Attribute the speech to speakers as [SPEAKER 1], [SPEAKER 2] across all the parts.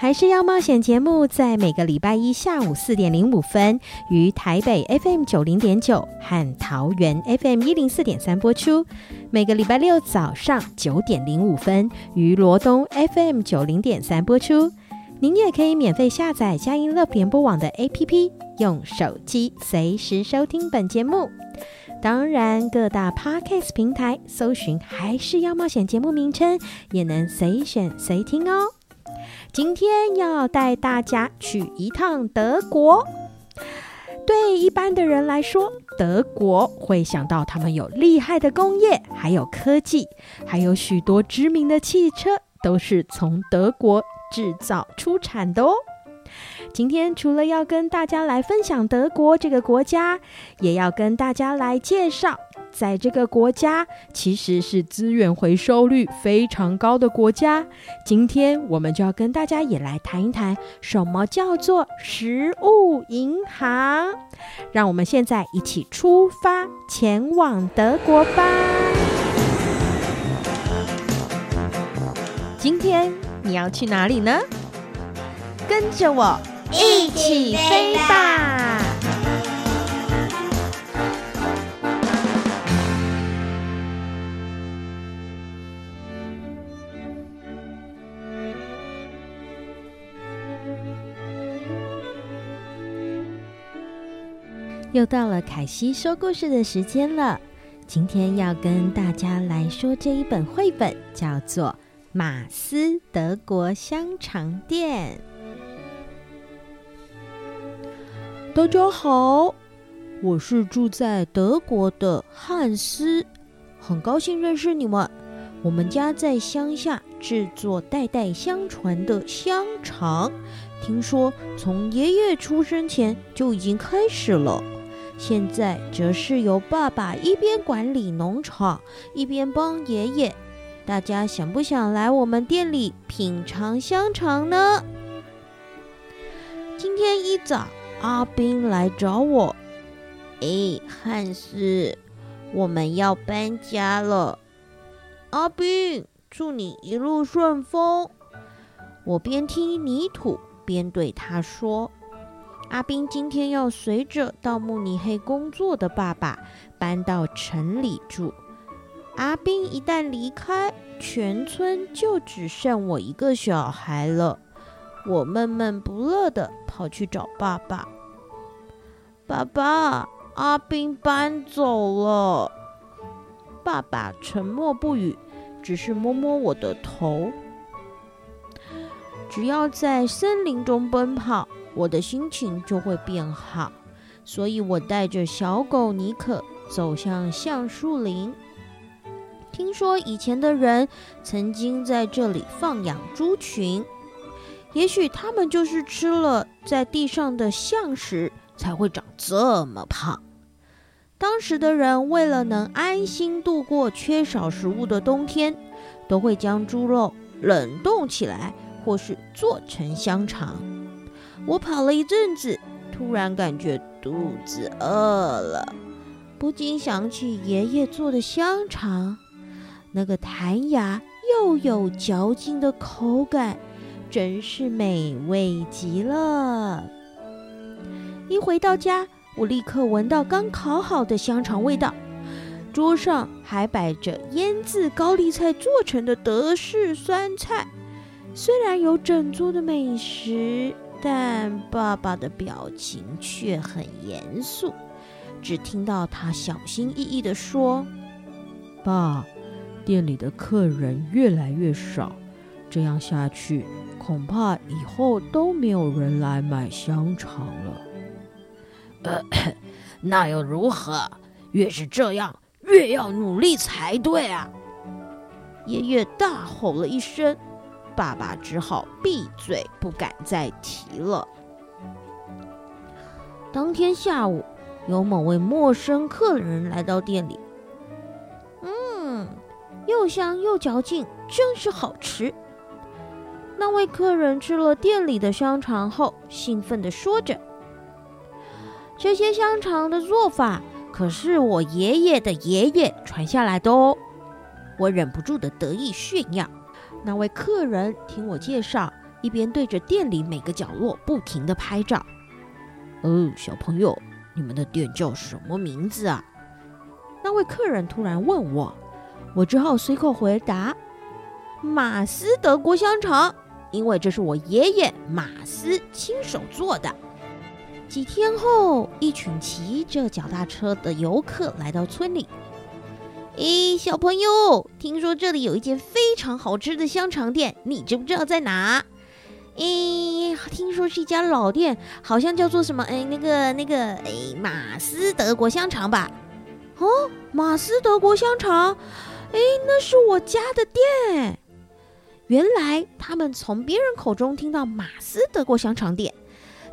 [SPEAKER 1] 还是要冒险节目，在每个礼拜一下午四点零五分，于台北 FM 九零点九和桃园 FM 一零四点三播出；每个礼拜六早上九点零五分，于罗东 FM 九零点三播出。您也可以免费下载佳音乐联播网的 APP，用手机随时收听本节目。当然，各大 Podcast 平台搜寻“还是要冒险”节目名称，也能随选随听哦。今天要带大家去一趟德国。对一般的人来说，德国会想到他们有厉害的工业，还有科技，还有许多知名的汽车都是从德国制造出产的哦。今天除了要跟大家来分享德国这个国家，也要跟大家来介绍。在这个国家，其实是资源回收率非常高的国家。今天我们就要跟大家也来谈一谈，什么叫做食物银行。让我们现在一起出发，前往德国吧。今天你要去哪里呢？跟着我一起飞吧！又到了凯西说故事的时间了。今天要跟大家来说这一本绘本，叫做《马斯德国香肠店》。大家好，我是住在德国的汉斯，很高兴认识你们。我们家在乡下制作代代相传的香肠，听说从爷爷出生前就已经开始了。现在则是由爸爸一边管理农场，一边帮爷爷。大家想不想来我们店里品尝香肠呢？今天一早，阿宾来找我。哎，汉斯，我们要搬家了。阿宾，祝你一路顺风。我边踢泥土边对他说。阿斌今天要随着到慕尼黑工作的爸爸搬到城里住。阿斌一旦离开，全村就只剩我一个小孩了。我闷闷不乐地跑去找爸爸。爸爸，阿斌搬走了。爸爸沉默不语，只是摸摸我的头。只要在森林中奔跑。我的心情就会变好，所以我带着小狗妮可走向橡树林。听说以前的人曾经在这里放养猪群，也许他们就是吃了在地上的橡实，才会长这么胖。当时的人为了能安心度过缺少食物的冬天，都会将猪肉冷冻起来，或是做成香肠。我跑了一阵子，突然感觉肚子饿了，不禁想起爷爷做的香肠，那个弹牙又有嚼劲的口感，真是美味极了。一回到家，我立刻闻到刚烤好的香肠味道，桌上还摆着腌制高丽菜做成的德式酸菜。虽然有整桌的美食，但爸爸的表情却很严肃。只听到他小心翼翼地说：“
[SPEAKER 2] 爸，店里的客人越来越少，这样下去，恐怕以后都没有人来买香肠了。”
[SPEAKER 3] 呃，那又如何？越是这样，越要努力才对啊！
[SPEAKER 1] 爷爷大吼了一声，爸爸只好闭嘴，不敢再提了。当天下午，有某位陌生客人来到店里，嗯，又香又嚼劲，真是好吃。那位客人吃了店里的香肠后，兴奋地说着：“这些香肠的做法可是我爷爷的爷爷传下来的哦。”我忍不住的得意炫耀。那位客人听我介绍，一边对着店里每个角落不停地拍照。
[SPEAKER 3] 哦，小朋友。你们的店叫什么名字啊？
[SPEAKER 1] 那位客人突然问我，我只好随口回答：“马斯德国香肠，因为这是我爷爷马斯亲手做的。”几天后，一群骑着脚踏车的游客来到村里。诶，小朋友，听说这里有一间非常好吃的香肠店，你知不知道在哪？诶，听说是一家老店，好像叫做什么？诶，那个那个，诶，马斯德国香肠吧？哦，马斯德国香肠，诶，那是我家的店。原来他们从别人口中听到马斯德国香肠店，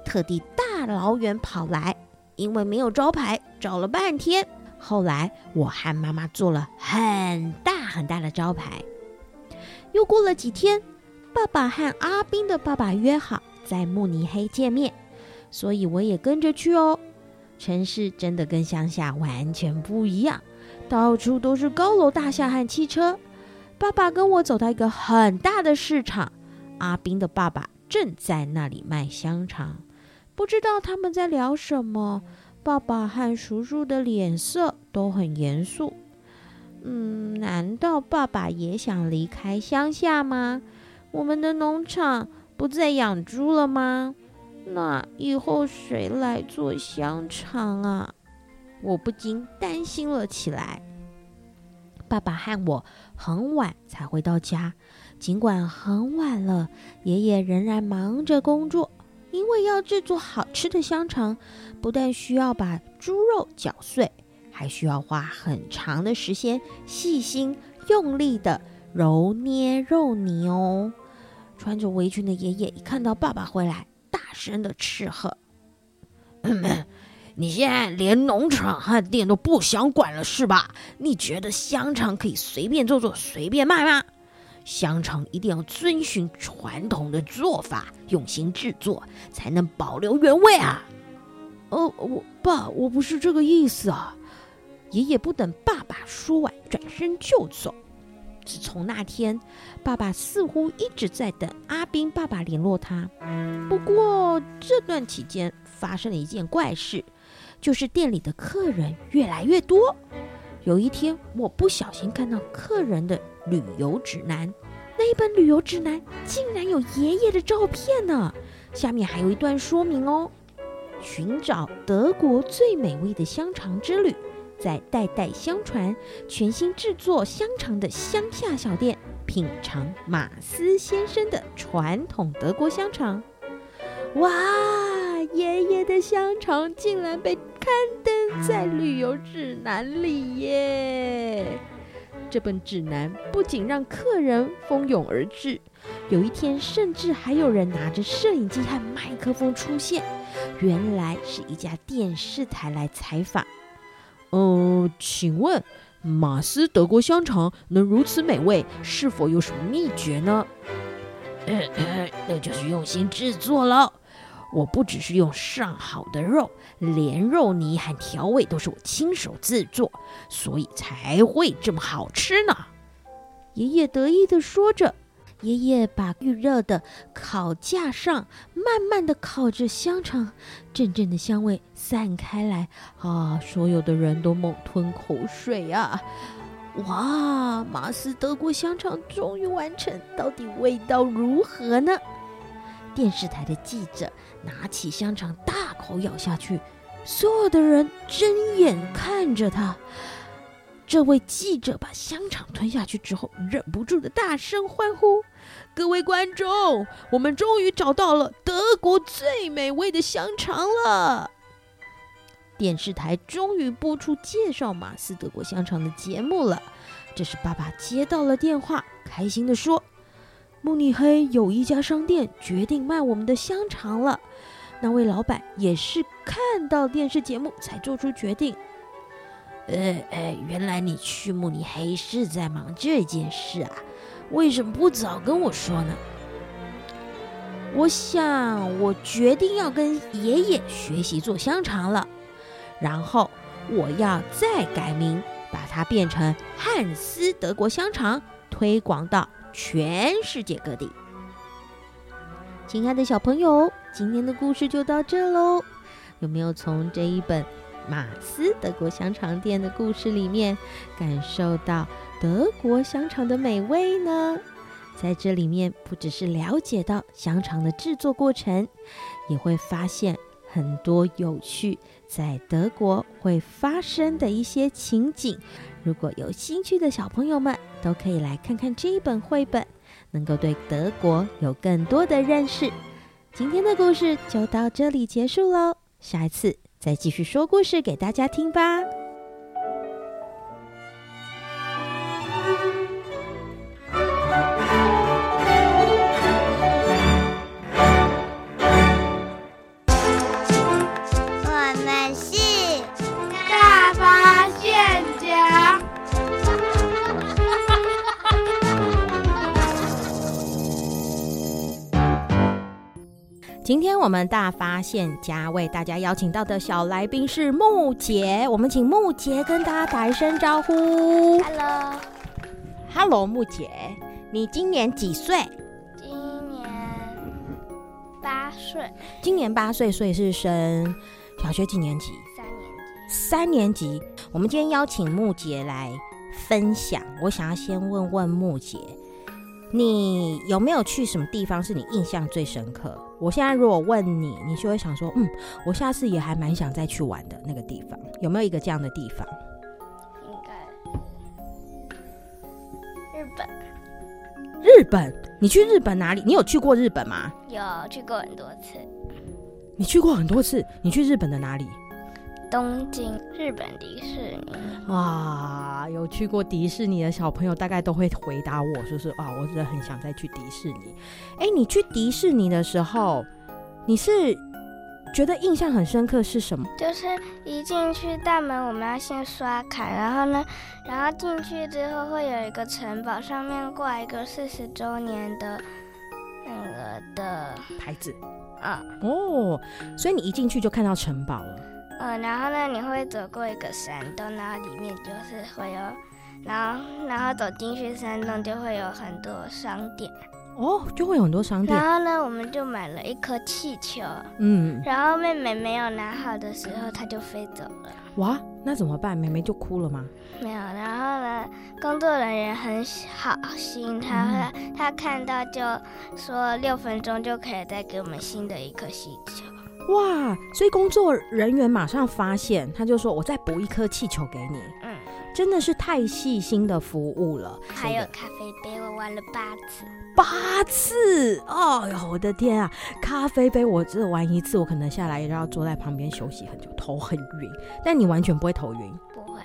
[SPEAKER 1] 特地大老远跑来，因为没有招牌，找了半天。后来我和妈妈做了很大很大的招牌。又过了几天。爸爸和阿斌的爸爸约好在慕尼黑见面，所以我也跟着去哦。城市真的跟乡下完全不一样，到处都是高楼大厦和汽车。爸爸跟我走到一个很大的市场，阿斌的爸爸正在那里卖香肠，不知道他们在聊什么。爸爸和叔叔的脸色都很严肃。嗯，难道爸爸也想离开乡下吗？我们的农场不再养猪了吗？那以后谁来做香肠啊？我不禁担心了起来。爸爸和我很晚才回到家，尽管很晚了，爷爷仍然忙着工作，因为要制作好吃的香肠，不但需要把猪肉搅碎，还需要花很长的时间，细心用力的揉捏肉泥哦。穿着围裙的爷爷一看到爸爸回来，大声的斥喝：“
[SPEAKER 3] 你现在连农场和店都不想管了是吧？你觉得香肠可以随便做做、随便卖吗？香肠一定要遵循传统的做法，用心制作，才能保留原味啊！”“
[SPEAKER 2] 哦，我爸，我不是这个意思啊！”
[SPEAKER 1] 爷爷不等爸爸说完，转身就走。自从那天，爸爸似乎一直在等阿斌爸爸联络他。不过这段期间发生了一件怪事，就是店里的客人越来越多。有一天，我不小心看到客人的旅游指南，那一本旅游指南竟然有爷爷的照片呢！下面还有一段说明哦：寻找德国最美味的香肠之旅。在代代相传、全新制作香肠的乡下小店，品尝马斯先生的传统德国香肠。哇，爷爷的香肠竟然被刊登在旅游指南里耶！这本指南不仅让客人蜂拥而至，有一天甚至还有人拿着摄影机和麦克风出现，原来是一家电视台来采访。
[SPEAKER 2] 呃，请问马斯德国香肠能如此美味，是否有什么秘诀呢？
[SPEAKER 3] 那就是用心制作了。我不只是用上好的肉，连肉泥和调味都是我亲手制作，所以才会这么好吃呢。
[SPEAKER 1] 爷爷得意地说着。爷爷把预热的烤架上慢慢地烤着香肠，阵阵的香味散开来，啊，所有的人都猛吞口水啊！哇，马斯德国香肠终于完成，到底味道如何呢？电视台的记者拿起香肠大口咬下去，所有的人睁眼看着他。这位记者把香肠吞下去之后，忍不住的大声欢呼：“各位观众，我们终于找到了德国最美味的香肠了！”电视台终于播出介绍马斯德国香肠的节目了。这时，爸爸接到了电话，开心地说：“慕尼黑有一家商店决定卖我们的香肠了。那位老板也是看到电视节目才做出决定。”呃呃，原来你去慕尼黑是在忙这件事啊？为什么不早跟我说呢？我想，我决定要跟爷爷学习做香肠了，然后我要再改名，把它变成汉斯德国香肠，推广到全世界各地。亲爱的小朋友，今天的故事就到这喽。有没有从这一本马斯德国香肠店的故事里面，感受到德国香肠的美味呢？在这里面，不只是了解到香肠的制作过程，也会发现很多有趣在德国会发生的一些情景。如果有兴趣的小朋友们，都可以来看看这一本绘本，能够对德国有更多的认识。今天的故事就到这里结束喽，下一次。再继续说故事给大家听吧。今天我们大发现家为大家邀请到的小来宾是木杰，我们请木杰跟大家打一声招呼。Hello，Hello，木杰，你今年几岁？
[SPEAKER 4] 今年八岁。
[SPEAKER 1] 今年八岁，所以是升小学几年级？
[SPEAKER 4] 三年级。
[SPEAKER 1] 三年级。我们今天邀请木杰来分享，我想要先问问木杰。你有没有去什么地方是你印象最深刻？我现在如果问你，你就会想说，嗯，我下次也还蛮想再去玩的那个地方，有没有一个这样的地方？
[SPEAKER 4] 应该日本。
[SPEAKER 1] 日本？你去日本哪里？你有去过日本吗？
[SPEAKER 4] 有去过很多次。
[SPEAKER 1] 你去过很多次？你去日本的哪里？
[SPEAKER 4] 东京，日本迪士尼。
[SPEAKER 1] 哇，有去过迪士尼的小朋友大概都会回答我，说是啊，我真的很想再去迪士尼。哎，你去迪士尼的时候，你是觉得印象很深刻是什么？
[SPEAKER 4] 就是一进去大门，我们要先刷卡，然后呢，然后进去之后会有一个城堡，上面挂一个四十周年的那个的
[SPEAKER 1] 牌子。
[SPEAKER 4] 啊，
[SPEAKER 1] 哦，所以你一进去就看到城堡了。
[SPEAKER 4] 嗯，然后呢，你会走过一个山洞，然后里面就是会有，然后然后走进去山洞就会有很多商店。
[SPEAKER 1] 哦，就会有很多商店。
[SPEAKER 4] 然后呢，我们就买了一颗气球。
[SPEAKER 1] 嗯。
[SPEAKER 4] 然后妹妹没有拿好的时候，它就飞走了。
[SPEAKER 1] 哇，那怎么办？妹妹就哭了吗？
[SPEAKER 4] 没有。然后呢，工作人员很好心，他他看到就说六分钟就可以再给我们新的一颗气球。
[SPEAKER 1] 哇！所以工作人员马上发现，他就说：“我再补一颗气球给你。”
[SPEAKER 4] 嗯，
[SPEAKER 1] 真的是太细心的服务了。
[SPEAKER 4] 还有咖啡杯，我玩了八次。
[SPEAKER 1] 八次！哦呦，我的天啊！咖啡杯，我只玩一次，我可能下来也要坐在旁边休息很久，头很晕。但你完全不会头晕？
[SPEAKER 4] 不会。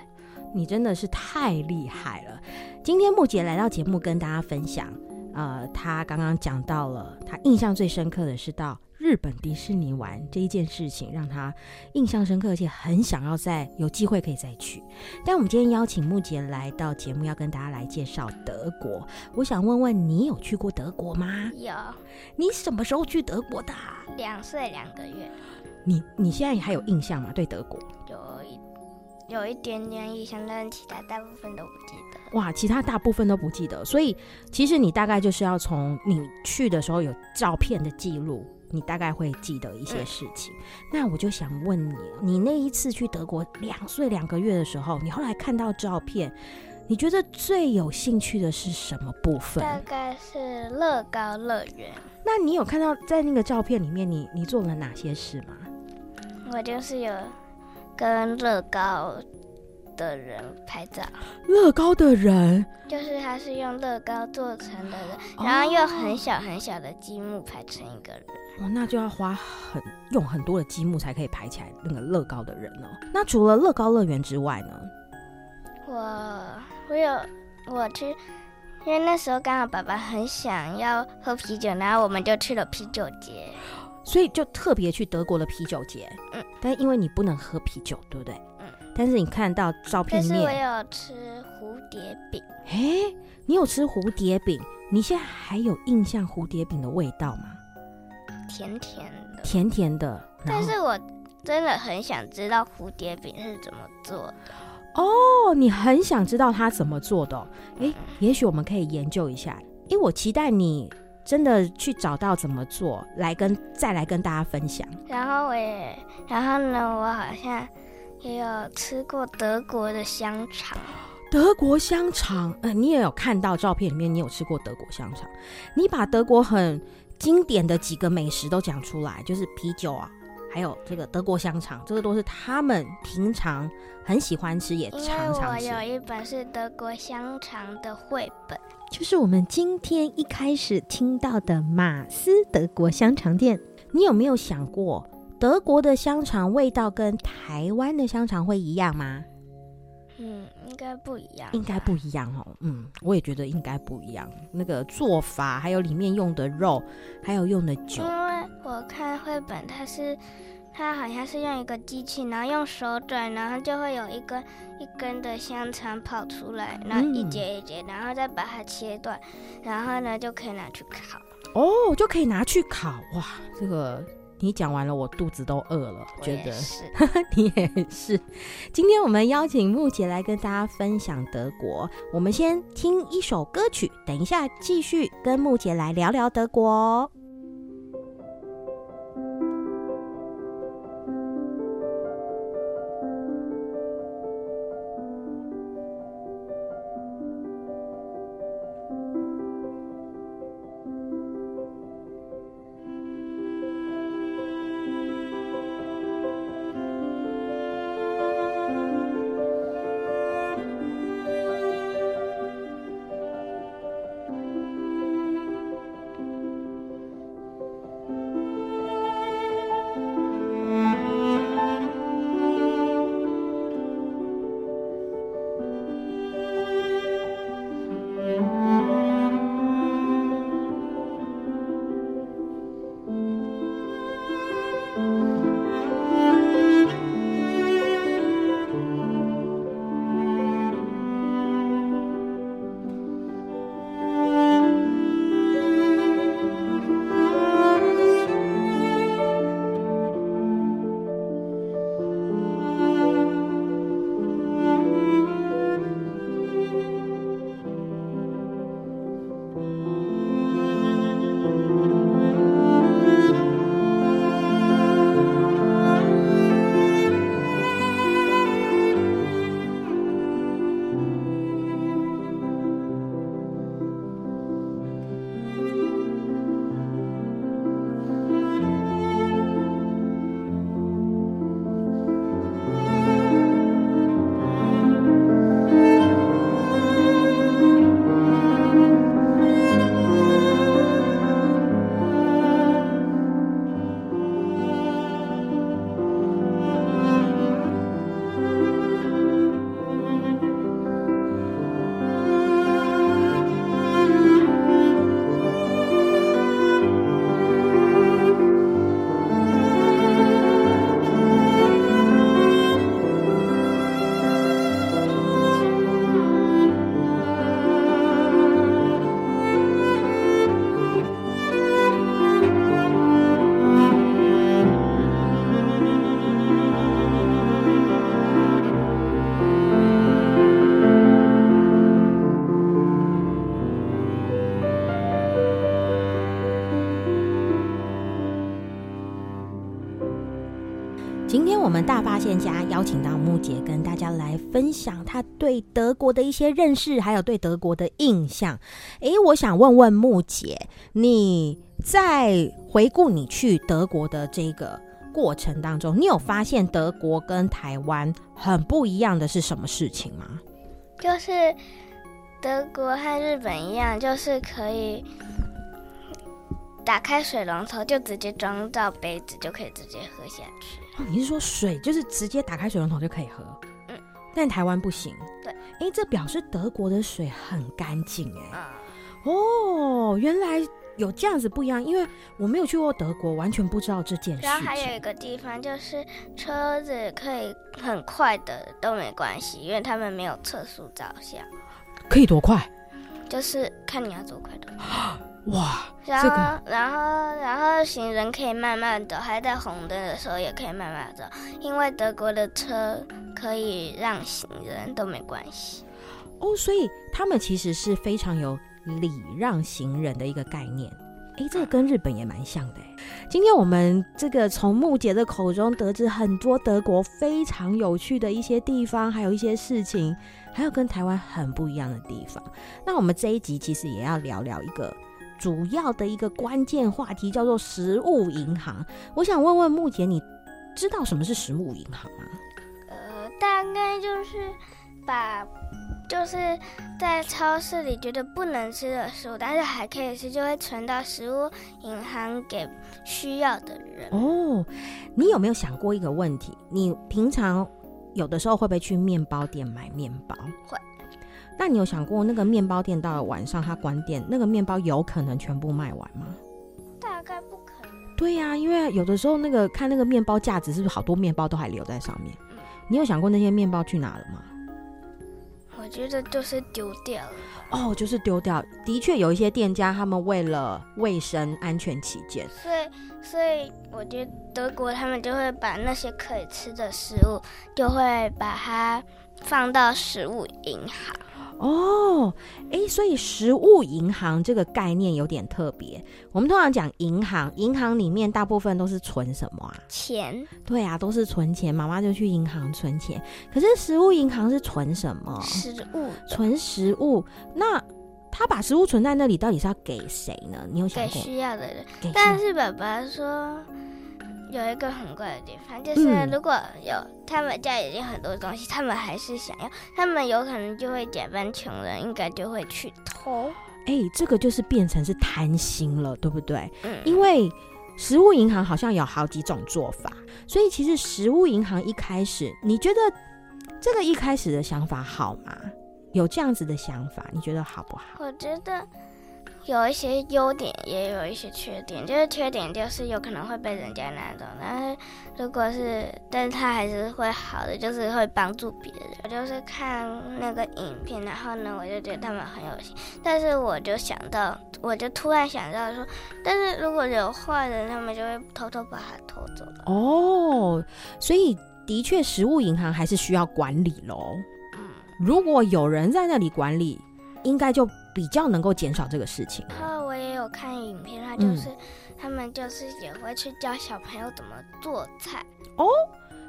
[SPEAKER 1] 你真的是太厉害了！今天木姐来到节目跟大家分享，呃，他刚刚讲到了，他印象最深刻的是到。日本迪士尼玩这一件事情让他印象深刻，而且很想要再有机会可以再去。但我们今天邀请木杰来到节目，要跟大家来介绍德国。我想问问你，有去过德国吗？
[SPEAKER 4] 有。
[SPEAKER 1] 你什么时候去德国的？
[SPEAKER 4] 两岁两个月。
[SPEAKER 1] 你你现在还有印象吗？对德国？
[SPEAKER 4] 有一有一点点印象，但其他大部分都不记得。
[SPEAKER 1] 哇，其他大部分都不记得。所以其实你大概就是要从你去的时候有照片的记录，你大概会记得一些事情。嗯、那我就想问你，你那一次去德国两岁两个月的时候，你后来看到照片，你觉得最有兴趣的是什么部分？
[SPEAKER 4] 大概是乐高乐园。
[SPEAKER 1] 那你有看到在那个照片里面你，你你做了哪些事吗？
[SPEAKER 4] 我就是有跟乐高的人拍照。
[SPEAKER 1] 乐高的人
[SPEAKER 4] 就是他是用乐高做成的人，哦、然后用很小很小的积木排成一个人。
[SPEAKER 1] 哦，那就要花很用很多的积木才可以排起来那个乐高的人哦。那除了乐高乐园之外呢？
[SPEAKER 4] 我我有我去，因为那时候刚好爸爸很想要喝啤酒，然后我们就去了啤酒节，
[SPEAKER 1] 所以就特别去德国的啤酒节。嗯，但因为你不能喝啤酒，对不对？嗯。但是你看到照片里面，
[SPEAKER 4] 但是我有吃蝴蝶饼。
[SPEAKER 1] 哎，你有吃蝴蝶饼？你现在还有印象蝴蝶饼的味道吗？
[SPEAKER 4] 甜甜的，
[SPEAKER 1] 甜甜的。
[SPEAKER 4] 但是我真的很想知道蝴蝶饼是怎么做的。
[SPEAKER 1] 哦，你很想知道它怎么做的？诶，也许我们可以研究一下。因为我期待你真的去找到怎么做，来跟再来跟大家分享。
[SPEAKER 4] 然后我也，然后呢，我好像也有吃过德国的香肠。
[SPEAKER 1] 德国香肠，呃，你也有看到照片里面，你有吃过德国香肠。你把德国很经典的几个美食都讲出来，就是啤酒啊。还有这个德国香肠，这个都是他们平常很喜欢吃，也常常吃。
[SPEAKER 4] 我有一本是德国香肠的绘本，
[SPEAKER 1] 就是我们今天一开始听到的马斯德国香肠店。你有没有想过，德国的香肠味道跟台湾的香肠会一样吗？
[SPEAKER 4] 嗯，应该不一样。
[SPEAKER 1] 应该不一样哦。嗯，我也觉得应该不一样。那个做法，还有里面用的肉，还有用的酒。
[SPEAKER 4] 因为我看绘本，它是它好像是用一个机器，然后用手转，然后就会有一根一根的香肠跑出来，然后一节一节，然后再把它切断，然后呢就可以拿去烤。
[SPEAKER 1] 哦，就可以拿去烤。哇，这个。你讲完了，我肚子都饿了。觉得
[SPEAKER 4] 是，
[SPEAKER 1] 你也是。今天我们邀请木姐来跟大家分享德国。我们先听一首歌曲，等一下继续跟木姐来聊聊德国。请到木姐跟大家来分享她对德国的一些认识，还有对德国的印象。诶，我想问问木姐，你在回顾你去德国的这个过程当中，你有发现德国跟台湾很不一样的是什么事情吗？
[SPEAKER 4] 就是德国和日本一样，就是可以。打开水龙头就直接装到杯子，就可以直接喝下去。
[SPEAKER 1] 哦，你是说水就是直接打开水龙头就可以喝？嗯，但台湾不行。
[SPEAKER 4] 对，
[SPEAKER 1] 哎，这表示德国的水很干净哎。嗯。哦，原来有这样子不一样，因为我没有去过德国，完全不知道这件事。
[SPEAKER 4] 然后还有一个地方就是车子可以很快的都没关系，因为他们没有测速照相。
[SPEAKER 1] 可以多快？
[SPEAKER 4] 就是看你要多快的。
[SPEAKER 1] 哇，
[SPEAKER 4] 然后、这个、然后然后行人可以慢慢走，还在红灯的时候也可以慢慢走，因为德国的车可以让行人都没关系。
[SPEAKER 1] 哦，所以他们其实是非常有礼让行人的一个概念。哎，这个跟日本也蛮像的。今天我们这个从木姐的口中得知很多德国非常有趣的一些地方，还有一些事情，还有跟台湾很不一样的地方。那我们这一集其实也要聊聊一个。主要的一个关键话题叫做食物银行。我想问问目前，你知道什么是食物银行吗？
[SPEAKER 4] 呃，大概就是把就是在超市里觉得不能吃的食物，但是还可以吃，就会存到食物银行给需要的人。
[SPEAKER 1] 哦，你有没有想过一个问题？你平常有的时候会不会去面包店买面包？
[SPEAKER 4] 会。
[SPEAKER 1] 那你有想过，那个面包店到了晚上它关店，那个面包有可能全部卖完吗？
[SPEAKER 4] 大概不可能。
[SPEAKER 1] 对呀、啊，因为有的时候那个看那个面包架子，是不是好多面包都还留在上面？嗯、你有想过那些面包去哪了吗？
[SPEAKER 4] 我觉得就是丢掉了。
[SPEAKER 1] 哦，就是丢掉。的确有一些店家，他们为了卫生安全起见，
[SPEAKER 4] 所以所以我觉得德国他们就会把那些可以吃的食物，就会把它放到食物银行。
[SPEAKER 1] 哦，诶，所以食物银行这个概念有点特别。我们通常讲银行，银行里面大部分都是存什么啊？
[SPEAKER 4] 钱。
[SPEAKER 1] 对啊，都是存钱。妈妈就去银行存钱。可是食物银行是存什么？
[SPEAKER 4] 食物。
[SPEAKER 1] 存食物。那他把食物存在那里，到底是要给谁呢？你有想过？
[SPEAKER 4] 给需要的人。但是爸爸说。有一个很怪的地方，就是如果有他们家已经很多东西，嗯、他们还是想要，他们有可能就会假扮穷人，应该就会去偷。
[SPEAKER 1] 哎、欸，这个就是变成是贪心了，对不对？
[SPEAKER 4] 嗯。
[SPEAKER 1] 因为食物银行好像有好几种做法，所以其实食物银行一开始，你觉得这个一开始的想法好吗？有这样子的想法，你觉得好不好？
[SPEAKER 4] 我觉得。有一些优点，也有一些缺点。就是缺点就是有可能会被人家拿走，但是如果是，但是他还是会好的，就是会帮助别人。我就是看那个影片，然后呢，我就觉得他们很有心。但是我就想到，我就突然想到说，但是如果有坏人，他们就会偷偷把它偷走。
[SPEAKER 1] 哦，所以的确，食物银行还是需要管理喽。嗯，如果有人在那里管理，应该就。比较能够减少这个事情。
[SPEAKER 4] 然后我也有看影片，他就是、嗯、他们就是也会去教小朋友怎么做菜
[SPEAKER 1] 哦。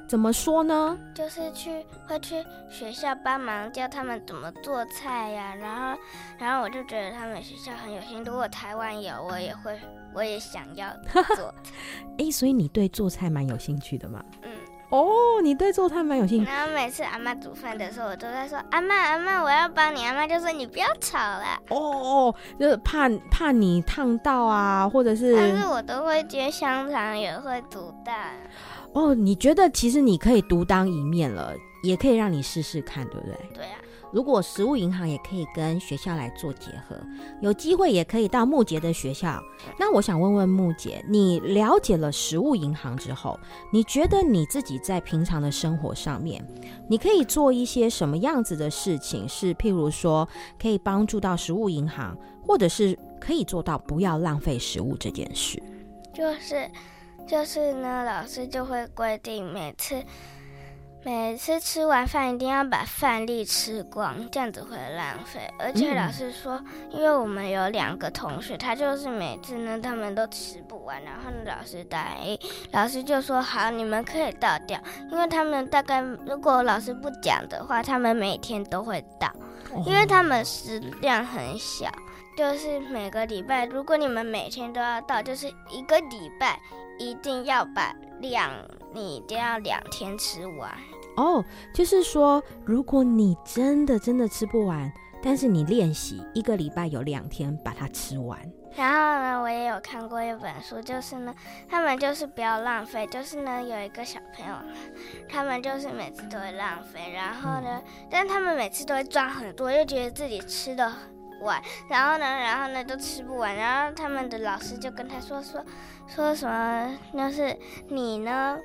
[SPEAKER 1] 怎么说呢？
[SPEAKER 4] 就是去会去学校帮忙教他们怎么做菜呀。然后然后我就觉得他们学校很有心。如果台湾有，我也会，我也想要做菜。
[SPEAKER 1] 哎，所以你对做菜蛮有兴趣的嘛？
[SPEAKER 4] 嗯。
[SPEAKER 1] 哦，你对做菜蛮有兴趣。
[SPEAKER 4] 然后每次阿妈煮饭的时候，我都在说：“阿妈，阿妈，我要帮你。”阿妈就说：“你不要吵了。”
[SPEAKER 1] 哦哦，就是怕怕你烫到啊，或者是……
[SPEAKER 4] 但是我都会煎香肠，也会煮蛋。
[SPEAKER 1] 哦，你觉得其实你可以独当一面了，也可以让你试试看，对不对？
[SPEAKER 4] 对啊。
[SPEAKER 1] 如果食物银行也可以跟学校来做结合，有机会也可以到木姐的学校。那我想问问木姐，你了解了食物银行之后，你觉得你自己在平常的生活上面，你可以做一些什么样子的事情？是譬如说，可以帮助到食物银行，或者是可以做到不要浪费食物这件事？
[SPEAKER 4] 就是，就是呢，老师就会规定每次。每次吃完饭一定要把饭粒吃光，这样子会浪费。而且老师说，嗯、因为我们有两个同学，他就是每次呢他们都吃不完，然后呢老师答应，老师就说好，你们可以倒掉，因为他们大概如果老师不讲的话，他们每天都会倒，因为他们食量很小，就是每个礼拜，如果你们每天都要倒，就是一个礼拜一定要把量，你一定要两天吃完。
[SPEAKER 1] 哦，就是说，如果你真的真的吃不完，但是你练习一个礼拜有两天把它吃完。
[SPEAKER 4] 然后呢，我也有看过一本书，就是呢，他们就是不要浪费，就是呢，有一个小朋友，他们就是每次都会浪费，然后呢，嗯、但他们每次都会装很多，又觉得自己吃的完，然后呢，然后呢都吃不完，然后他们的老师就跟他说说说什么，就是你呢。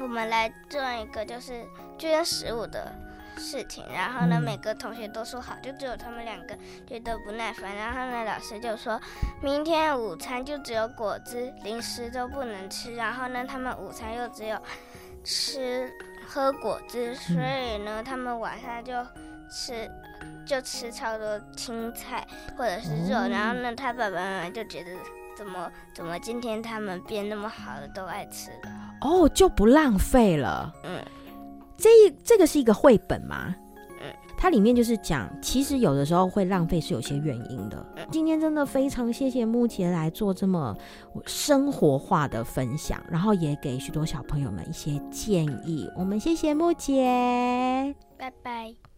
[SPEAKER 4] 我们来做一个就是捐食物的事情，然后呢，嗯、每个同学都说好，就只有他们两个觉得不耐烦。然后呢，老师就说明天午餐就只有果汁，零食都不能吃。然后呢，他们午餐又只有吃喝果汁，所以呢，他们晚上就吃就吃超多青菜或者是肉。嗯、然后呢，他爸爸妈妈就觉得怎么怎么今天他们变那么好了，都爱吃了。
[SPEAKER 1] 哦，就不浪费了。嗯，这这个是一个绘本吗？嗯，它里面就是讲，其实有的时候会浪费是有些原因的。嗯，今天真的非常谢谢木杰来做这么生活化的分享，然后也给许多小朋友们一些建议。我们谢谢木杰，
[SPEAKER 4] 拜拜。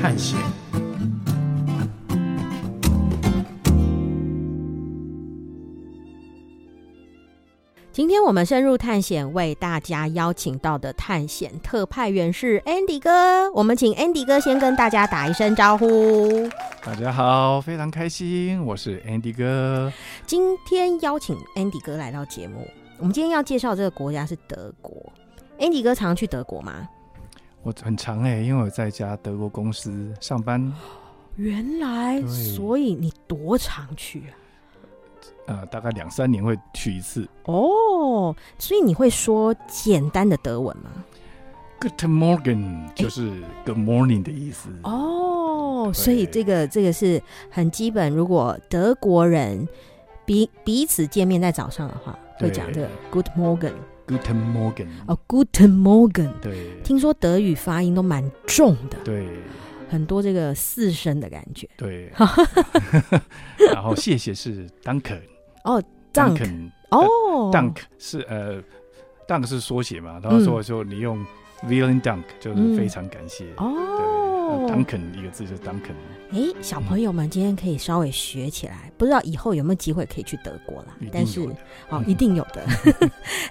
[SPEAKER 5] 探险。
[SPEAKER 1] 今天我们深入探险，为大家邀请到的探险特派员是 Andy 哥。我们请 Andy 哥先跟大家打一声招呼。
[SPEAKER 5] 大家好，非常开心，我是 Andy 哥。
[SPEAKER 1] 今天邀请 Andy 哥来到节目，我们今天要介绍这个国家是德国。Andy 哥常常去德国吗？
[SPEAKER 5] 我很长哎，因为我在一家德国公司上班。
[SPEAKER 1] 原来，所以你多常去啊？
[SPEAKER 5] 呃，大概两三年会去一次。
[SPEAKER 1] 哦，所以你会说简单的德文吗
[SPEAKER 5] ？Good morning 就是 Good morning 的意思。
[SPEAKER 1] 哦，所以这个这个是很基本。如果德国人彼彼此见面在早上的话，会讲这个 Good morning。
[SPEAKER 5] Good morning。
[SPEAKER 1] 哦，Good morning。
[SPEAKER 5] 对，
[SPEAKER 1] 听说德语发音都蛮重的。
[SPEAKER 5] 对。
[SPEAKER 1] 很多这个四声的感觉，
[SPEAKER 5] 对。然后谢谢是 Danke
[SPEAKER 1] 哦，Danke
[SPEAKER 5] 哦，Dank 是呃，Dank 是缩写嘛，然后所以说你用 Vielen Dank 就是非常感谢哦，Danken 一个字就是 Duncan。
[SPEAKER 1] 哎，小朋友们今天可以稍微学起来，不知道以后有没有机会可以去德国啦？但是哦，一定有的。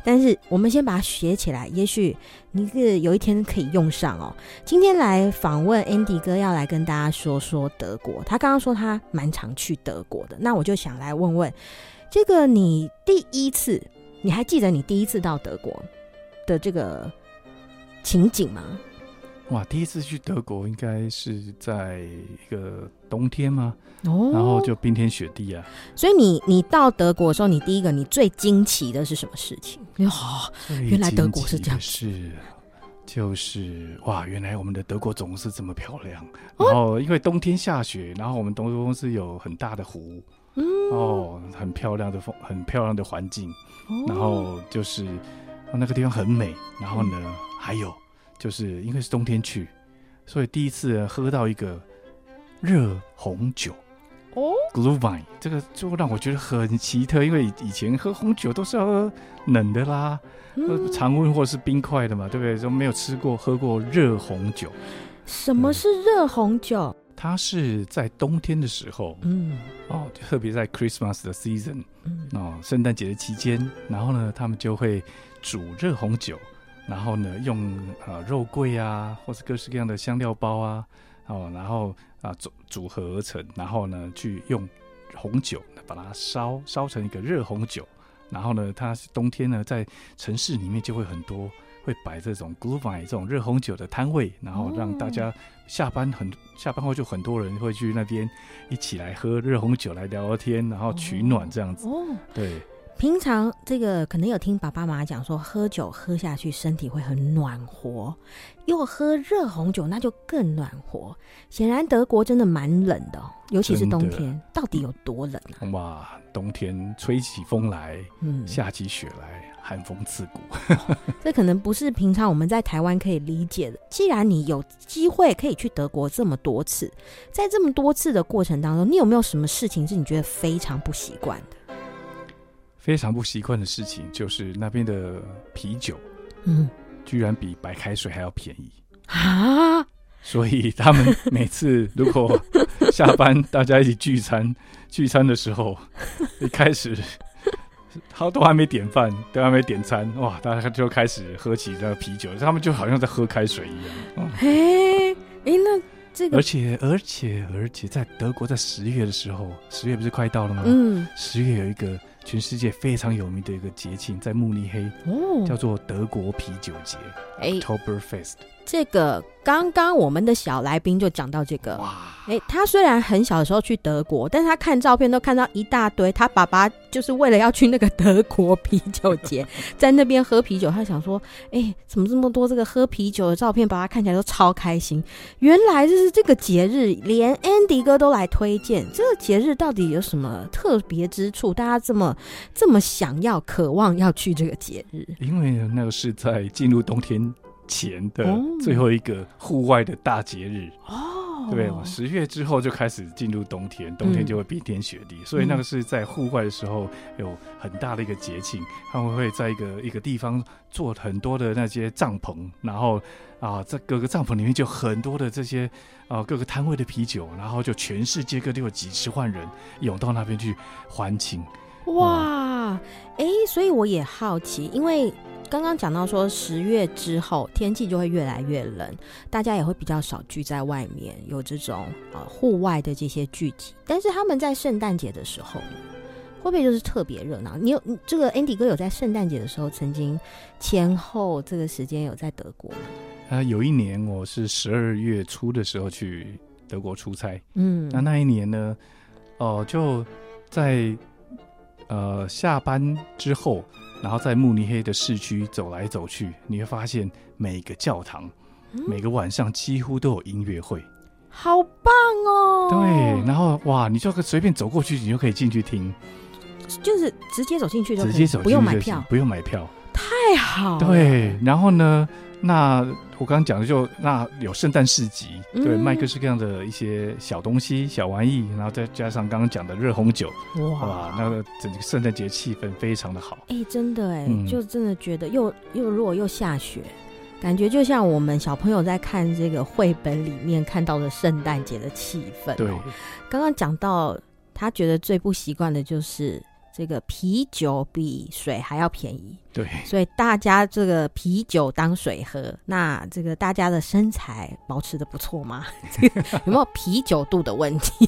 [SPEAKER 1] 但是 我们先把它学起来，也许你是有一天可以用上哦。今天来访问 Andy 哥，要来跟大家说说德国。他刚刚说他蛮常去德国的，那我就想来问问，这个你第一次，你还记得你第一次到德国的这个情景吗？
[SPEAKER 5] 哇，第一次去德国应该是在一个冬天吗？哦，然后就冰天雪地啊。
[SPEAKER 1] 所以你你到德国的时候，你第一个你最惊奇的是什么事情？哦，原来德国是这样。
[SPEAKER 5] 是，就是哇，原来我们的德国总是这么漂亮。然后因为冬天下雪，然后我们德国公司有很大的湖，嗯，哦，很漂亮的风，很漂亮的环境。然后就是那个地方很美。然后呢，还有。就是因为是冬天去，所以第一次喝到一个热红酒哦，Glühwein，这个就让我觉得很奇特，因为以前喝红酒都是要喝冷的啦，嗯、常温或是冰块的嘛，对不对？都没有吃过喝过热红酒。
[SPEAKER 1] 什么是热红酒？
[SPEAKER 5] 它是在冬天的时候，嗯，哦，特别在 Christmas 的 season，嗯，哦，圣诞节的期间，然后呢，他们就会煮热红酒。然后呢，用啊肉桂啊，或是各式各样的香料包啊，哦，然后啊组组合而成，然后呢，去用红酒把它烧烧成一个热红酒。然后呢，它冬天呢，在城市里面就会很多会摆这种 Glühwein 这种热红酒的摊位，然后让大家下班很下班 后就很多人会去那边一起来喝热红酒来聊聊天，然后取暖这样子。哦，对。
[SPEAKER 1] 平常这个可能有听爸爸妈妈讲说，喝酒喝下去身体会很暖和，又喝热红酒那就更暖和。显然德国真的蛮冷的，尤其是冬天，到底有多冷啊？
[SPEAKER 5] 哇，冬天吹起风来，嗯，下起雪来，寒风刺骨。
[SPEAKER 1] 这可能不是平常我们在台湾可以理解的。既然你有机会可以去德国这么多次，在这么多次的过程当中，你有没有什么事情是你觉得非常不习惯的？
[SPEAKER 5] 非常不习惯的事情就是那边的啤酒，嗯，居然比白开水还要便宜啊！所以他们每次如果 下班大家一起聚餐，聚餐的时候，一开始他都还没点饭，都还没点餐，哇，大家就开始喝起那个啤酒，他们就好像在喝开水一样。
[SPEAKER 1] 嗯、嘿，哎，那这个，
[SPEAKER 5] 而且而且而且在德国，在十月的时候，十月不是快到了吗？嗯，十月有一个。全世界非常有名的一个节庆，在慕尼黑，哦，叫做德国啤酒节，哎，Oktoberfest。
[SPEAKER 1] 这个刚刚我们的小来宾就讲到这个，哇，哎，他虽然很小的时候去德国，但是他看照片都看到一大堆，他爸爸就是为了要去那个德国啤酒节，在那边喝啤酒，他想说，哎，怎么这么多这个喝啤酒的照片，爸爸看起来都超开心。原来就是这个节日，连 Andy 哥都来推荐，这个节日到底有什么特别之处？大家这么这么想要、渴望要去这个节日？
[SPEAKER 5] 因为那个是在进入冬天。前的最后一个户外的大节日哦，对，十月之后就开始进入冬天，冬天就会冰天雪地，嗯、所以那个是在户外的时候有很大的一个节庆，他们会在一个一个地方做很多的那些帐篷，然后啊，在各个帐篷里面就很多的这些啊各个摊位的啤酒，然后就全世界各地有几十万人涌到那边去欢庆。
[SPEAKER 1] 哇，哎、所以我也好奇，因为。刚刚讲到说，十月之后天气就会越来越冷，大家也会比较少聚在外面，有这种呃户外的这些聚集。但是他们在圣诞节的时候，会不会就是特别热闹？你有你这个 Andy 哥有在圣诞节的时候曾经前后这个时间有在德国吗？
[SPEAKER 5] 啊，有一年我是十二月初的时候去德国出差，嗯，那那一年呢，哦、呃，就在呃下班之后。然后在慕尼黑的市区走来走去，你会发现每个教堂、嗯、每个晚上几乎都有音乐会，
[SPEAKER 1] 好棒哦！
[SPEAKER 5] 对，然后哇，你就可随便走过去，你就可以进去听，
[SPEAKER 1] 就是直接走进去就
[SPEAKER 5] 直接走进去，
[SPEAKER 1] 不用买票，
[SPEAKER 5] 不用买票，
[SPEAKER 1] 太好了。
[SPEAKER 5] 对，然后呢，那我刚刚讲的就那有圣诞市集，对，嗯、卖各式各样的一些小东西、小玩意，然后再加上刚刚讲的热红酒，哇，哇，那个整个圣诞节气氛非常的好。
[SPEAKER 1] 哎、欸，真的哎，嗯、就真的觉得又又如果又下雪，感觉就像我们小朋友在看这个绘本里面看到的圣诞节的气氛、喔。
[SPEAKER 5] 对，
[SPEAKER 1] 刚刚讲到他觉得最不习惯的就是。这个啤酒比水还要便宜，
[SPEAKER 5] 对，
[SPEAKER 1] 所以大家这个啤酒当水喝。那这个大家的身材保持的不错吗？有没有啤酒肚的问题？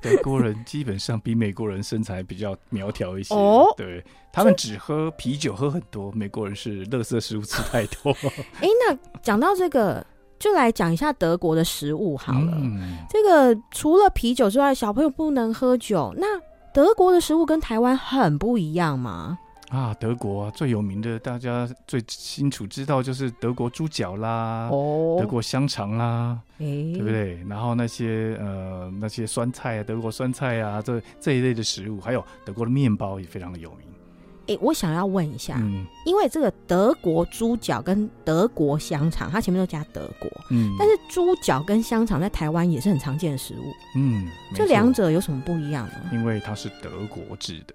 [SPEAKER 5] 德国人基本上比美国人身材比较苗条一些，哦，对，他们只喝啤酒喝很多，美国人是垃圾食物吃太多。
[SPEAKER 1] 哎，那讲到这个，就来讲一下德国的食物好了。嗯，这个除了啤酒之外，小朋友不能喝酒，那。德国的食物跟台湾很不一样吗？
[SPEAKER 5] 啊，德国啊最有名的，大家最清楚知道就是德国猪脚啦，哦，德国香肠啦，欸、对不对？然后那些呃那些酸菜啊，德国酸菜啊，这这一类的食物，还有德国的面包也非常的有名。
[SPEAKER 1] 我想要问一下，嗯，因为这个德国猪脚跟德国香肠，它前面都加德国，嗯，但是猪脚跟香肠在台湾也是很常见的食物，
[SPEAKER 5] 嗯，
[SPEAKER 1] 这两者有什么不一样呢？
[SPEAKER 5] 因为它是德国制的，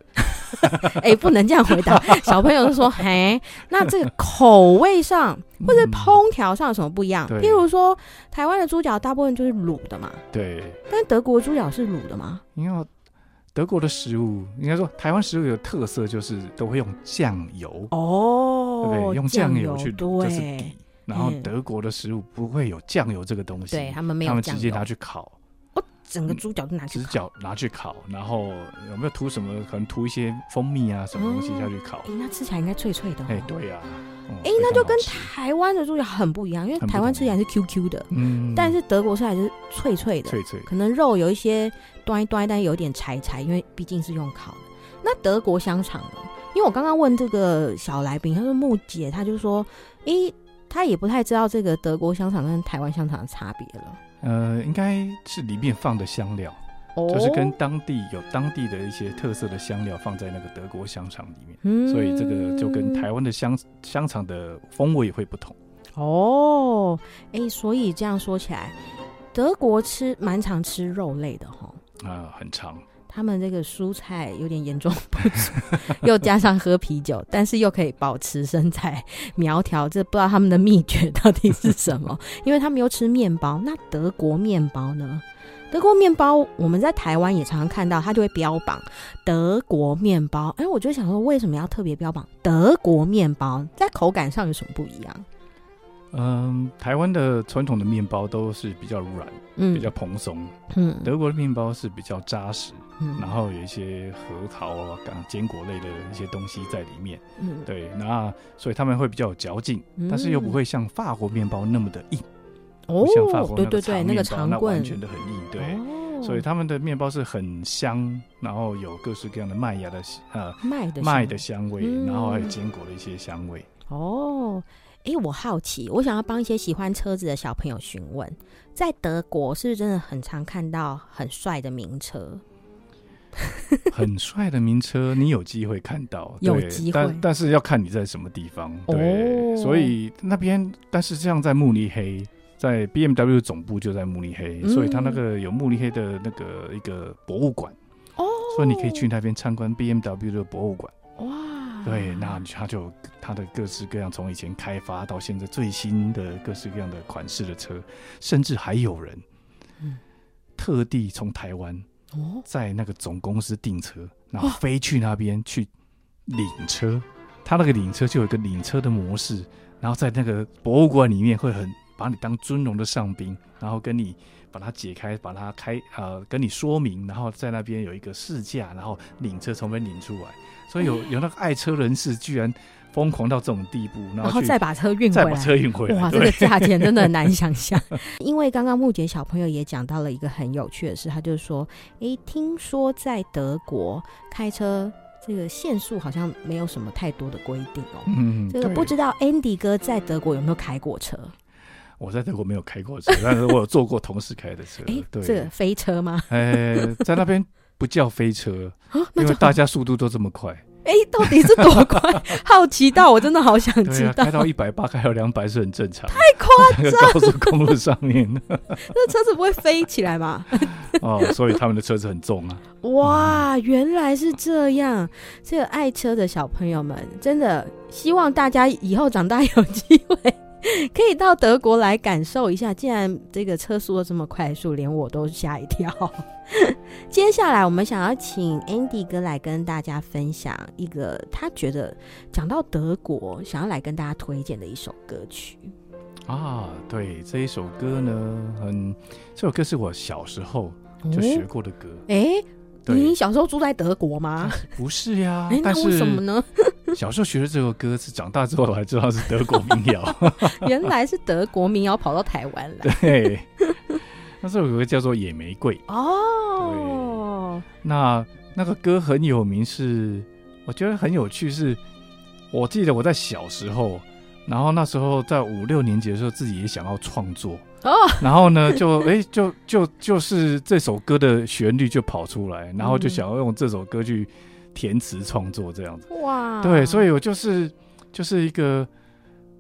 [SPEAKER 1] 哎、欸，不能这样回答，小朋友就说，嘿，那这个口味上或者烹调上有什么不一样？嗯、譬如说，台湾的猪脚大部分就是卤的嘛，
[SPEAKER 5] 对，
[SPEAKER 1] 但德国猪脚是卤的吗？
[SPEAKER 5] 因为。德国的食物，应该说台湾食物有特色，就是都会用酱油
[SPEAKER 1] 哦，
[SPEAKER 5] 对不对？用酱油去卤，这是底。然后德国的食物不会有酱油这个东西，
[SPEAKER 1] 对他们没有，他
[SPEAKER 5] 们直接拿去烤。
[SPEAKER 1] 哦，整个猪脚都拿去烤，
[SPEAKER 5] 猪脚拿去烤，然后有没有涂什么？可能涂一些蜂蜜啊，什么东西下去烤？哎，
[SPEAKER 1] 那吃起来应该脆脆的。
[SPEAKER 5] 哎，对呀。
[SPEAKER 1] 哎，那就跟台湾的猪脚很不一样，因为台湾吃起来是 Q Q 的，嗯，但是德国吃起来是脆脆的，
[SPEAKER 5] 脆脆，
[SPEAKER 1] 可能肉有一些端一端，但有点柴柴，因为毕竟是用烤的。那德国香肠呢？因为我刚刚问这个小来宾，他说木姐，他就说，哎，他也不太知道这个德国香肠跟台湾香肠的差别了。
[SPEAKER 5] 呃，应该是里面放的香料。就是跟当地有当地的一些特色的香料放在那个德国香肠里面，嗯、所以这个就跟台湾的香香肠的风味也会不同。
[SPEAKER 1] 哦，哎、欸，所以这样说起来，德国吃蛮常吃肉类的哈。
[SPEAKER 5] 啊，很常。
[SPEAKER 1] 他们这个蔬菜有点严重 不足，又加上喝啤酒，但是又可以保持身材苗条，这不知道他们的秘诀到底是什么？因为他们又吃面包，那德国面包呢？德国面包，我们在台湾也常常看到，它就会标榜德国面包。哎，我就想说，为什么要特别标榜德国面包？在口感上有什么不一样？
[SPEAKER 5] 嗯，台湾的传统的面包都是比较软，嗯，比较蓬松。嗯，德国的面包是比较扎实，嗯，然后有一些核桃啊、坚果类的一些东西在里面。嗯，对，那所以他们会比较有嚼劲，但是又不会像法国面包那么的硬。
[SPEAKER 1] 哦，
[SPEAKER 5] 像法国
[SPEAKER 1] 对对对，那个长棍
[SPEAKER 5] 完全的很硬，对，哦、所以他们的面包是很香，然后有各式各样的麦芽的呃麦的麦的香味，嗯、然后还有坚果的一些香味。
[SPEAKER 1] 哦，哎，我好奇，我想要帮一些喜欢车子的小朋友询问，在德国是不是真的很常看到很帅的名车？
[SPEAKER 5] 很帅的名车，你有机会看到，
[SPEAKER 1] 有机会，
[SPEAKER 5] 但但是要看你在什么地方。对，哦、所以那边，但是这样在慕尼黑。在 BMW 总部就在慕尼黑，嗯、所以他那个有慕尼黑的那个一个博物馆哦，所以你可以去那边参观 BMW 的博物馆哇。对，那他就他的各式各样，从以前开发到现在最新的各式各样的款式的车，甚至还有人特地从台湾哦，在那个总公司订车，然后飞去那边去领车。他那个领车就有一个领车的模式，然后在那个博物馆里面会很。把你当尊荣的上宾，然后跟你把它解开，把它开呃，跟你说明，然后在那边有一个试驾，然后领车从那边领出来。所以有有那个爱车人士居然疯狂到这种地步，然后，
[SPEAKER 1] 然后再把车运回来，
[SPEAKER 5] 再把车运回来。
[SPEAKER 1] 哇，这个价钱真的很难想象。因为刚刚木杰小朋友也讲到了一个很有趣的事，他就是说，诶，听说在德国开车这个限速好像没有什么太多的规定哦。
[SPEAKER 5] 嗯，
[SPEAKER 1] 这个不知道 Andy 哥在德国有没有开过车？
[SPEAKER 5] 我在德国没有开过车，但是我有坐过同事开的车。
[SPEAKER 1] 哎，
[SPEAKER 5] 对，
[SPEAKER 1] 这个飞车吗？
[SPEAKER 5] 哎，在那边不叫飞车，因为大家速度都这么快。
[SPEAKER 1] 哎，到底是多快？好奇到我真的好想知道。
[SPEAKER 5] 开到一百八，开到两百是很正常。
[SPEAKER 1] 太夸张！
[SPEAKER 5] 高速公路上面，
[SPEAKER 1] 那车子不会飞起来吗？
[SPEAKER 5] 哦，所以他们的车子很重啊。
[SPEAKER 1] 哇，原来是这样。这个爱车的小朋友们，真的希望大家以后长大有机会。可以到德国来感受一下，既然这个车速都这么快速，连我都吓一跳。接下来，我们想要请 Andy 哥来跟大家分享一个他觉得讲到德国，想要来跟大家推荐的一首歌曲
[SPEAKER 5] 啊。对，这一首歌呢，很这首歌是我小时候就学过的歌。
[SPEAKER 1] 哎、哦。欸你小时候住在德国吗？
[SPEAKER 5] 不是呀，
[SPEAKER 1] 欸、那为什么呢？
[SPEAKER 5] 小时候学的这首歌是长大之后才知道是德国民谣，
[SPEAKER 1] 原来是德国民谣跑到台湾来。
[SPEAKER 5] 对，那这首歌叫做《野玫瑰》
[SPEAKER 1] 哦。
[SPEAKER 5] 那那个歌很有名是，是我觉得很有趣是，是我记得我在小时候，然后那时候在五六年级的时候，自己也想要创作。哦，然后呢，就哎，就就就是这首歌的旋律就跑出来，然后就想要用这首歌去填词创作这样子。哇，对，所以我就是就是一个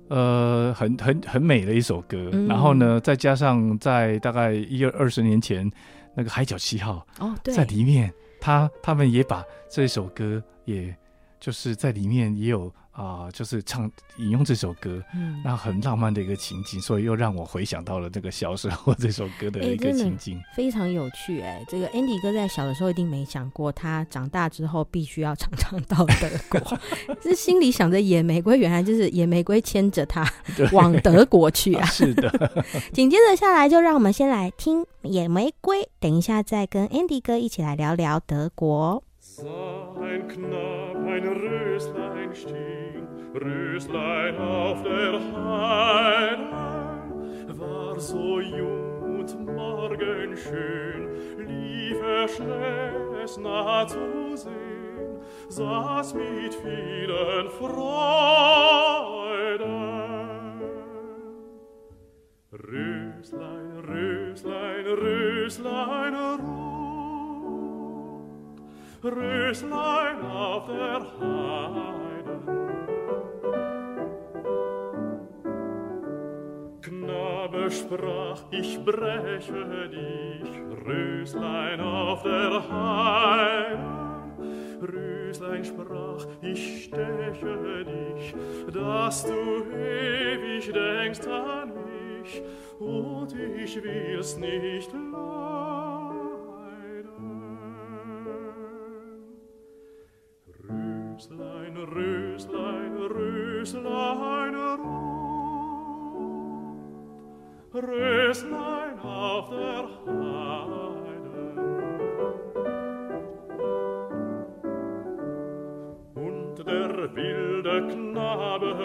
[SPEAKER 5] 呃很很很美的一首歌。嗯、然后呢，再加上在大概一二二十年前那个海角七号哦，对，在里面他他们也把这首歌，也就是在里面也有。啊、呃，就是唱引用这首歌，嗯，那很浪漫的一个情景，所以又让我回想到了这个小时候这首歌的一个情景，
[SPEAKER 1] 欸、非常有趣哎、欸。这个 Andy 哥在小的时候一定没想过，他长大之后必须要常常到德国，是心里想着野玫瑰，原来就是野玫瑰牵着他往德国去啊。
[SPEAKER 5] 是的，
[SPEAKER 1] 紧接着下来就让我们先来听野玫瑰，等一下再跟 Andy 哥一起来聊聊德国。
[SPEAKER 6] Röslein auf der Heide war so jung und morgenschön, lief er es nah zu sehen, saß mit vielen Freuden. Röslein auf der Heide, Knabe sprach, ich breche dich, Röslein auf der Heide. Röslein sprach, ich steche dich, dass du ewig denkst an mich, und ich will's nicht leiden.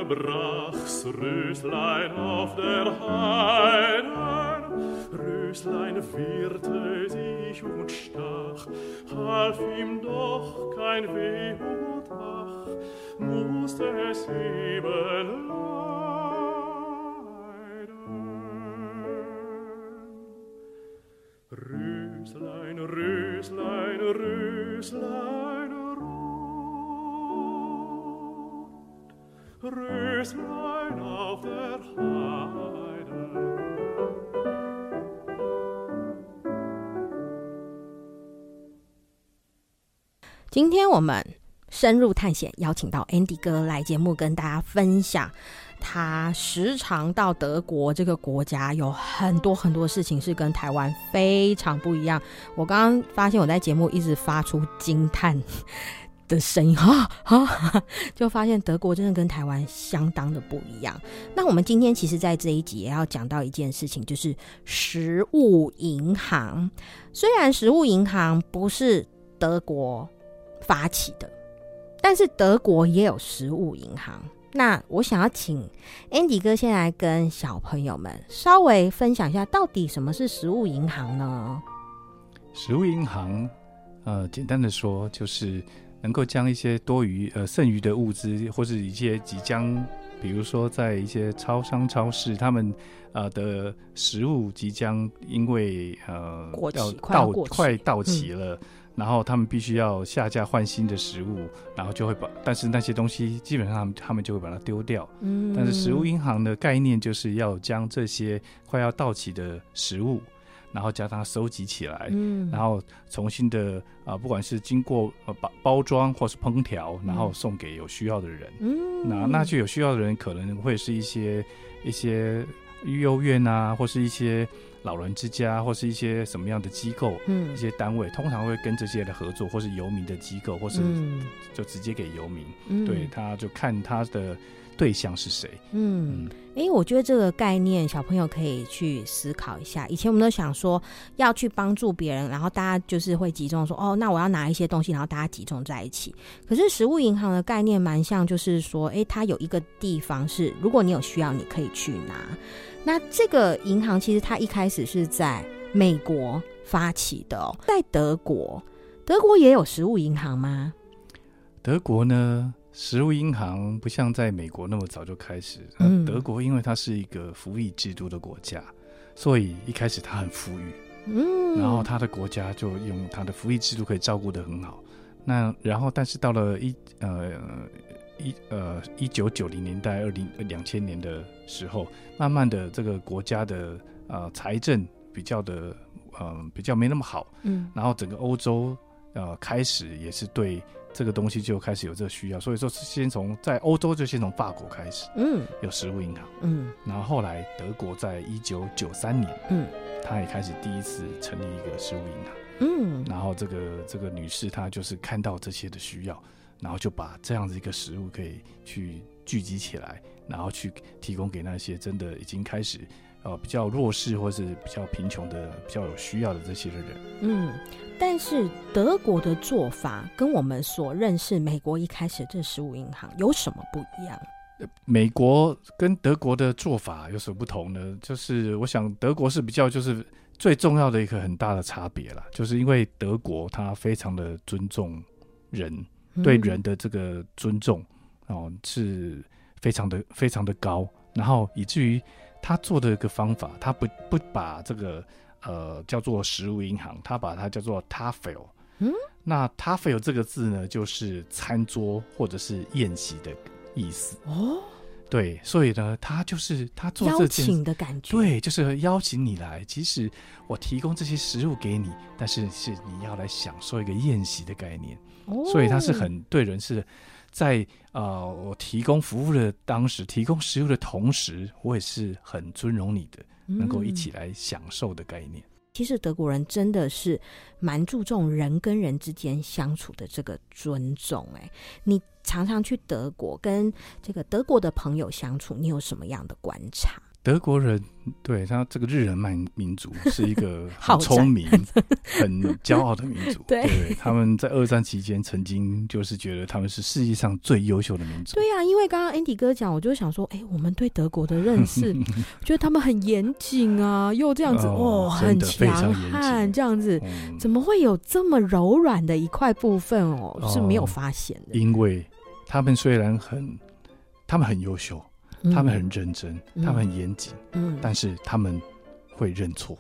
[SPEAKER 6] Brach's Röslein auf der Heide. Röslein wehrte sich und stach, half ihm doch kein Wehmut
[SPEAKER 1] 今天我们深入探险，邀请到 Andy 哥来节目跟大家分享。他时常到德国这个国家，有很多很多事情是跟台湾非常不一样。我刚刚发现我在节目一直发出惊叹的声音，哈哈，就发现德国真的跟台湾相当的不一样。那我们今天其实，在这一集也要讲到一件事情，就是食物银行。虽然食物银行不是德国发起的，但是德国也有食物银行。那我想要请 Andy 哥先来跟小朋友们稍微分享一下，到底什么是食物银行呢？
[SPEAKER 5] 食物银行，呃，简单的说就是能够将一些多余呃剩余的物资，或是一些即将，比如说在一些超商、超市，他们呃的食物即将因为呃
[SPEAKER 1] 过期
[SPEAKER 5] 要
[SPEAKER 1] 快
[SPEAKER 5] 快到期了。然后他们必须要下架换新的食物，然后就会把，但是那些东西基本上他们他们就会把它丢掉。嗯，但是食物银行的概念就是要将这些快要到期的食物，然后将它收集起来，嗯，然后重新的啊、呃，不管是经过呃包包装或是烹调，然后送给有需要的人。嗯，那那就有需要的人可能会是一些一些幼院啊，或是一些。老人之家或是一些什么样的机构，嗯，一些单位通常会跟这些的合作，或是游民的机构，或是就直接给游民，嗯、对，他就看他的对象是谁。嗯，
[SPEAKER 1] 哎、嗯欸，我觉得这个概念小朋友可以去思考一下。以前我们都想说要去帮助别人，然后大家就是会集中说，哦，那我要拿一些东西，然后大家集中在一起。可是食物银行的概念蛮像，就是说，哎、欸，它有一个地方是，如果你有需要，你可以去拿。那这个银行其实它一开始是在美国发起的哦，在德国，德国也有食物银行吗？
[SPEAKER 5] 德国呢，食物银行不像在美国那么早就开始。嗯，德国因为它是一个福利制度的国家，所以一开始它很富裕。嗯，然后它的国家就用它的福利制度可以照顾得很好。那然后，但是到了一呃。一呃，一九九零年代、二零两千年的时候，慢慢的这个国家的呃财政比较的呃比较没那么好，嗯，然后整个欧洲呃开始也是对这个东西就开始有这个需要，所以说先从在欧洲就先从法国开始，嗯，有食物银行，嗯，然后后来德国在一九九三年，嗯，他也开始第一次成立一个食物银行，嗯，然后这个这个女士她就是看到这些的需要。然后就把这样子一个食物可以去聚集起来，然后去提供给那些真的已经开始呃比较弱势或是比较贫穷的、比较有需要的这些的人。
[SPEAKER 1] 嗯，但是德国的做法跟我们所认识美国一开始这十五银行有什么不一样？
[SPEAKER 5] 美国跟德国的做法有什么不同呢？就是我想德国是比较就是最重要的一个很大的差别了，就是因为德国它非常的尊重人。对人的这个尊重哦，是非常的非常的高，然后以至于他做的一个方法，他不不把这个呃叫做食物银行，他把它叫做 Tafel。嗯，那 Tafel 这个字呢，就是餐桌或者是宴席的意思。哦，对，所以呢，他就是他做这件
[SPEAKER 1] 邀请的感觉，
[SPEAKER 5] 对，就是邀请你来，即使我提供这些食物给你，但是是你要来享受一个宴席的概念。哦所以他是很对人是在呃，我提供服务的当时，提供食物的同时，我也是很尊荣你的，能够一起来享受的概念。嗯，
[SPEAKER 1] 其实德国人真的是蛮注重人跟人之间相处的这个尊重。哎，你常常去德国跟这个德国的朋友相处，你有什么样的观察？
[SPEAKER 5] 德国人对他这个日耳曼民族 是一个很聪明、很骄傲的民族。对，对，他们在二战期间曾经就是觉得他们是世界上最优秀的民族。
[SPEAKER 1] 对呀、啊，因为刚刚 Andy 哥讲，我就想说，哎、欸，我们对德国的认识，觉得他们很严谨啊，又这样子哦，很强悍，这样子、嗯，怎么会有这么柔软的一块部分哦？是没有发现的。
[SPEAKER 5] 因为他们虽然很，他们很优秀。他们很认真，嗯、他们很严谨，嗯，但是他们会认错，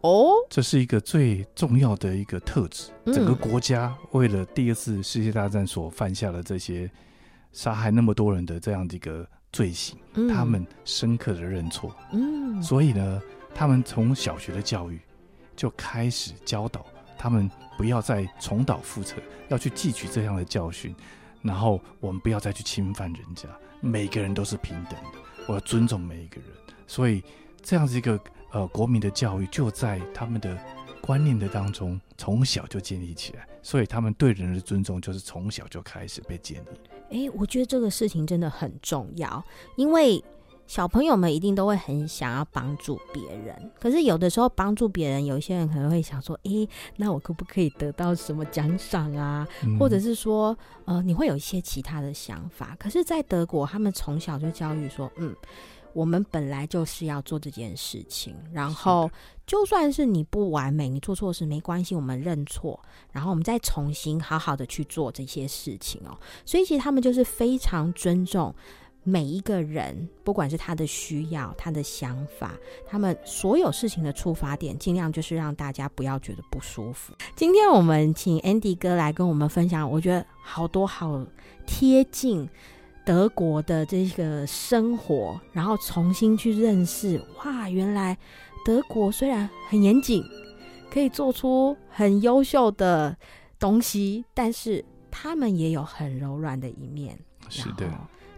[SPEAKER 5] 哦，这是一个最重要的一个特质。嗯、整个国家为了第二次世界大战所犯下的这些杀害那么多人的这样的一个罪行，嗯、他们深刻的认错，嗯，所以呢，他们从小学的教育就开始教导他们不要再重蹈覆辙，要去汲取这样的教训，然后我们不要再去侵犯人家。每个人都是平等的，我要尊重每一个人，所以这样子一个呃国民的教育就在他们的观念的当中从小就建立起来，所以他们对人的尊重就是从小就开始被建立。
[SPEAKER 1] 诶，我觉得这个事情真的很重要，因为。小朋友们一定都会很想要帮助别人，可是有的时候帮助别人，有一些人可能会想说：“诶，那我可不可以得到什么奖赏啊？”嗯。或者是说，呃，你会有一些其他的想法。可是，在德国，他们从小就教育说：“嗯，我们本来就是要做这件事情，然后就算是你不完美，你做错事没关系，我们认错，然后我们再重新好好的去做这些事情哦。所以其实他们就是非常尊重每一个人，不管是他的需要、他的想法，他们所有事情的出发点，尽量就是让大家不要觉得不舒服。今天我们请 Andy 哥来跟我们分享，我觉得好多好贴近。德国的这个生活，然后重新去认识，哇，原来德国虽然很严谨，可以做出很优秀的东西，但是他们也有很柔软的一面。
[SPEAKER 5] 是的，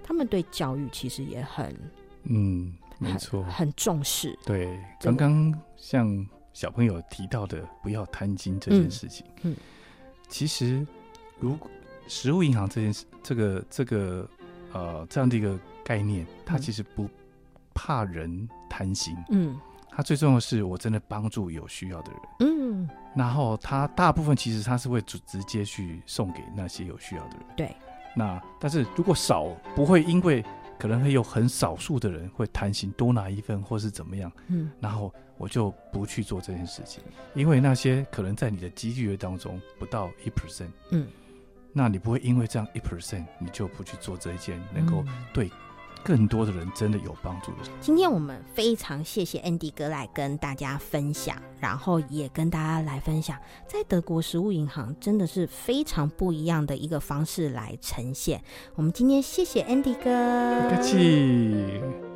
[SPEAKER 1] 他们对教育其实也很，
[SPEAKER 5] 嗯，没错，
[SPEAKER 1] 很重视。
[SPEAKER 5] 对，刚刚像小朋友提到的，不要贪心这件事情，嗯，嗯其实如果食物银行这件事，这个这个。呃，这样的一个概念，它其实不怕人贪心。嗯，它最重要的是，我真的帮助有需要的人。嗯，然后它大部分其实它是会直直接去送给那些有需要的人。
[SPEAKER 1] 对。
[SPEAKER 5] 那但是如果少，不会因为可能会有很少数的人会贪心多拿一份或是怎么样。嗯。然后我就不去做这件事情，因为那些可能在你的机率当中不到一 percent。嗯。那你不会因为这样一 percent，你就不去做这一件能够对更多的人真的有帮助的事。
[SPEAKER 1] 今天我们非常谢谢 Andy 哥来跟大家分享，然后也跟大家来分享，在德国食物银行真的是非常不一样的一个方式来呈现。我们今天谢谢 Andy 哥，
[SPEAKER 5] 不客
[SPEAKER 7] 气。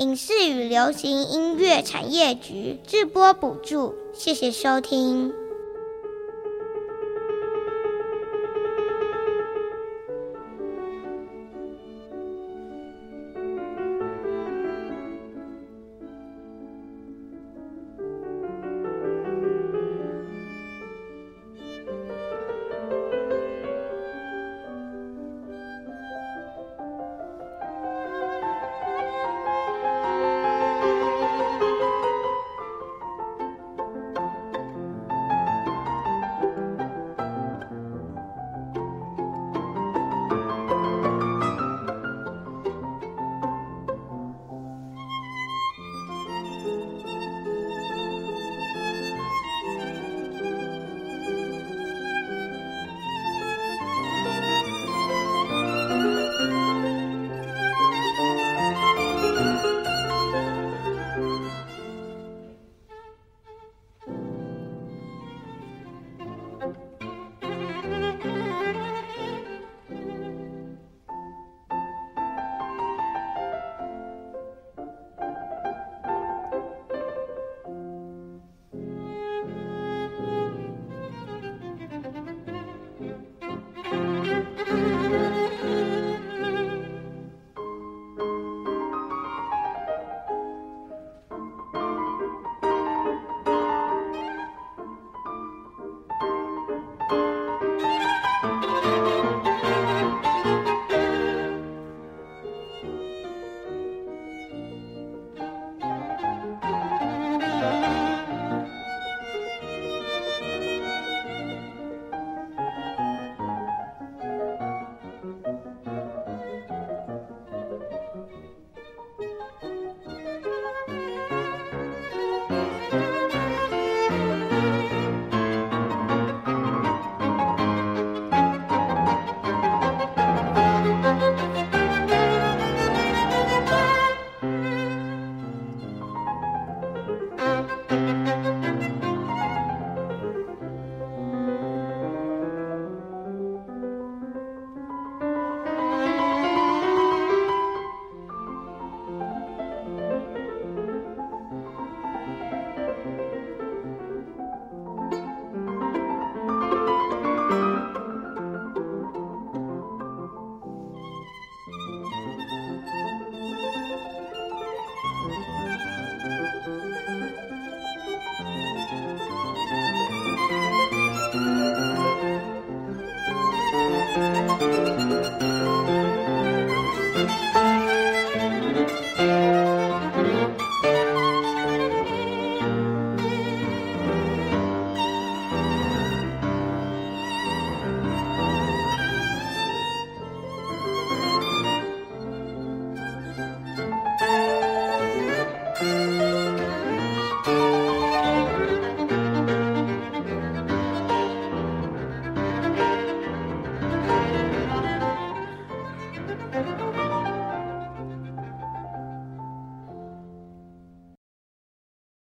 [SPEAKER 7] 影视与流行音乐产业局制播补助，谢谢收听。